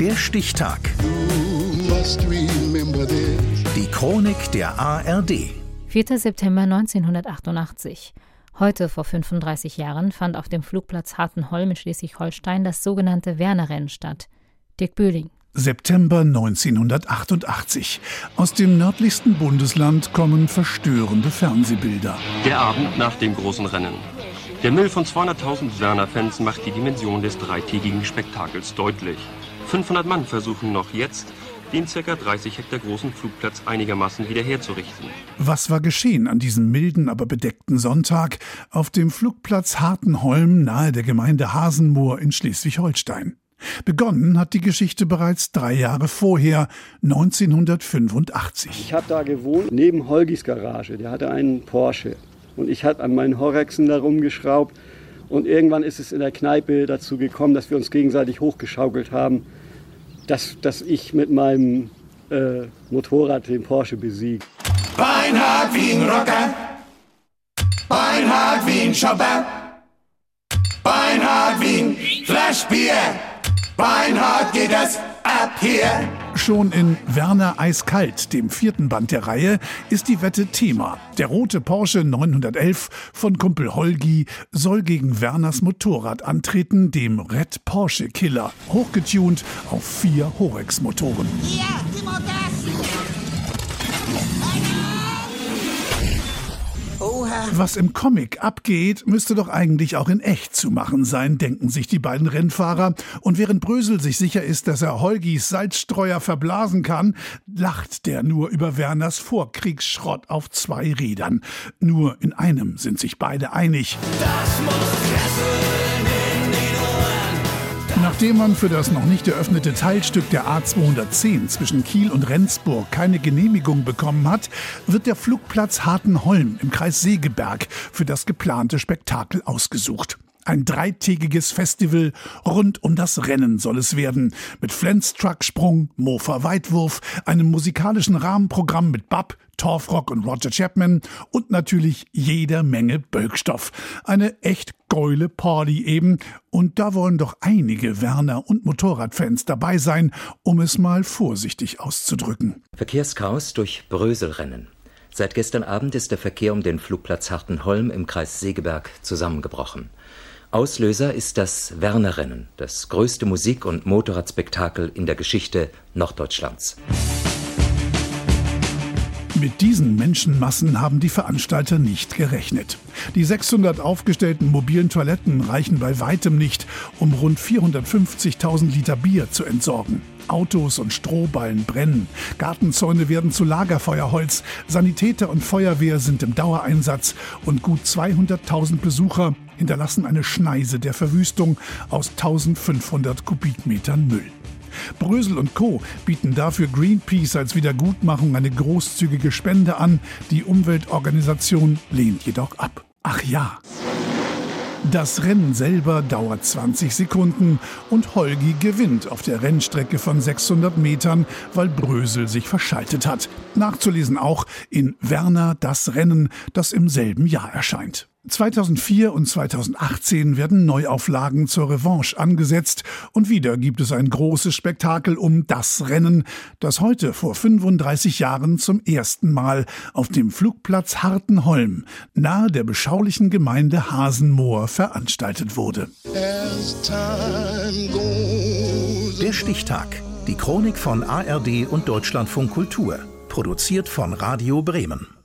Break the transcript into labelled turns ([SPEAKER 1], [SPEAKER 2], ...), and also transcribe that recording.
[SPEAKER 1] Der Stichtag. Die Chronik der ARD.
[SPEAKER 2] 4. September 1988. Heute vor 35 Jahren fand auf dem Flugplatz Hartenholm in Schleswig-Holstein das sogenannte Werner-Rennen statt. Dirk Bühling.
[SPEAKER 3] September 1988. Aus dem nördlichsten Bundesland kommen verstörende Fernsehbilder.
[SPEAKER 4] Der Abend nach dem großen Rennen. Der Müll von 200.000 Werner-Fans macht die Dimension des dreitägigen Spektakels deutlich. 500 Mann versuchen noch jetzt, den ca. 30 Hektar großen Flugplatz einigermaßen wiederherzurichten.
[SPEAKER 3] Was war geschehen an diesem milden, aber bedeckten Sonntag auf dem Flugplatz Hartenholm nahe der Gemeinde Hasenmoor in Schleswig-Holstein? Begonnen hat die Geschichte bereits drei Jahre vorher, 1985.
[SPEAKER 5] Ich habe da gewohnt, neben Holgis Garage. Der hatte einen Porsche. Und ich habe an meinen Horrexen da rumgeschraubt. Und irgendwann ist es in der Kneipe dazu gekommen, dass wir uns gegenseitig hochgeschaukelt haben dass, dass ich mit meinem äh, Motorrad den Porsche besiege.
[SPEAKER 6] Beinhard wie ein Rocker, Beinhard wie ein Shopper, Beinhard wie ein Flaschbier, Beinhard geht es ab hier.
[SPEAKER 3] Schon in Werner Eiskalt, dem vierten Band der Reihe, ist die Wette Thema. Der rote Porsche 911 von Kumpel Holgi soll gegen Werners Motorrad antreten, dem Red Porsche Killer, hochgetunt auf vier Horex-Motoren. Ja, Was im Comic abgeht, müsste doch eigentlich auch in echt zu machen sein, denken sich die beiden Rennfahrer. Und während Brösel sich sicher ist, dass er Holgis Salzstreuer verblasen kann, lacht der nur über Werners Vorkriegsschrott auf zwei Rädern. Nur in einem sind sich beide einig. Das muss Nachdem man für das noch nicht eröffnete Teilstück der A210 zwischen Kiel und Rendsburg keine Genehmigung bekommen hat, wird der Flugplatz Hartenholm im Kreis Segeberg für das geplante Spektakel ausgesucht. Ein dreitägiges Festival rund um das Rennen soll es werden. Mit Flens-Trucksprung, Mofa-Weitwurf, einem musikalischen Rahmenprogramm mit Bab, Torfrock und Roger Chapman und natürlich jeder Menge Bölkstoff. Eine echt geule Party eben. Und da wollen doch einige Werner- und Motorradfans dabei sein, um es mal vorsichtig auszudrücken.
[SPEAKER 7] Verkehrschaos durch Bröselrennen. Seit gestern Abend ist der Verkehr um den Flugplatz Hartenholm im Kreis Segeberg zusammengebrochen. Auslöser ist das Werner-Rennen, das größte Musik- und Motorradspektakel in der Geschichte Norddeutschlands.
[SPEAKER 3] Mit diesen Menschenmassen haben die Veranstalter nicht gerechnet. Die 600 aufgestellten mobilen Toiletten reichen bei weitem nicht, um rund 450.000 Liter Bier zu entsorgen. Autos und Strohballen brennen, Gartenzäune werden zu Lagerfeuerholz, Sanitäter und Feuerwehr sind im Dauereinsatz und gut 200.000 Besucher hinterlassen eine Schneise der Verwüstung aus 1500 Kubikmetern Müll. Brösel und Co. bieten dafür Greenpeace als Wiedergutmachung eine großzügige Spende an. Die Umweltorganisation lehnt jedoch ab. Ach ja. Das Rennen selber dauert 20 Sekunden und Holgi gewinnt auf der Rennstrecke von 600 Metern, weil Brösel sich verschaltet hat. Nachzulesen auch in Werner das Rennen, das im selben Jahr erscheint. 2004 und 2018 werden Neuauflagen zur Revanche angesetzt und wieder gibt es ein großes Spektakel um das Rennen, das heute vor 35 Jahren zum ersten Mal auf dem Flugplatz Hartenholm nahe der beschaulichen Gemeinde Hasenmoor veranstaltet wurde.
[SPEAKER 1] Der Stichtag. Die Chronik von ARD und Deutschlandfunk Kultur. Produziert von Radio Bremen.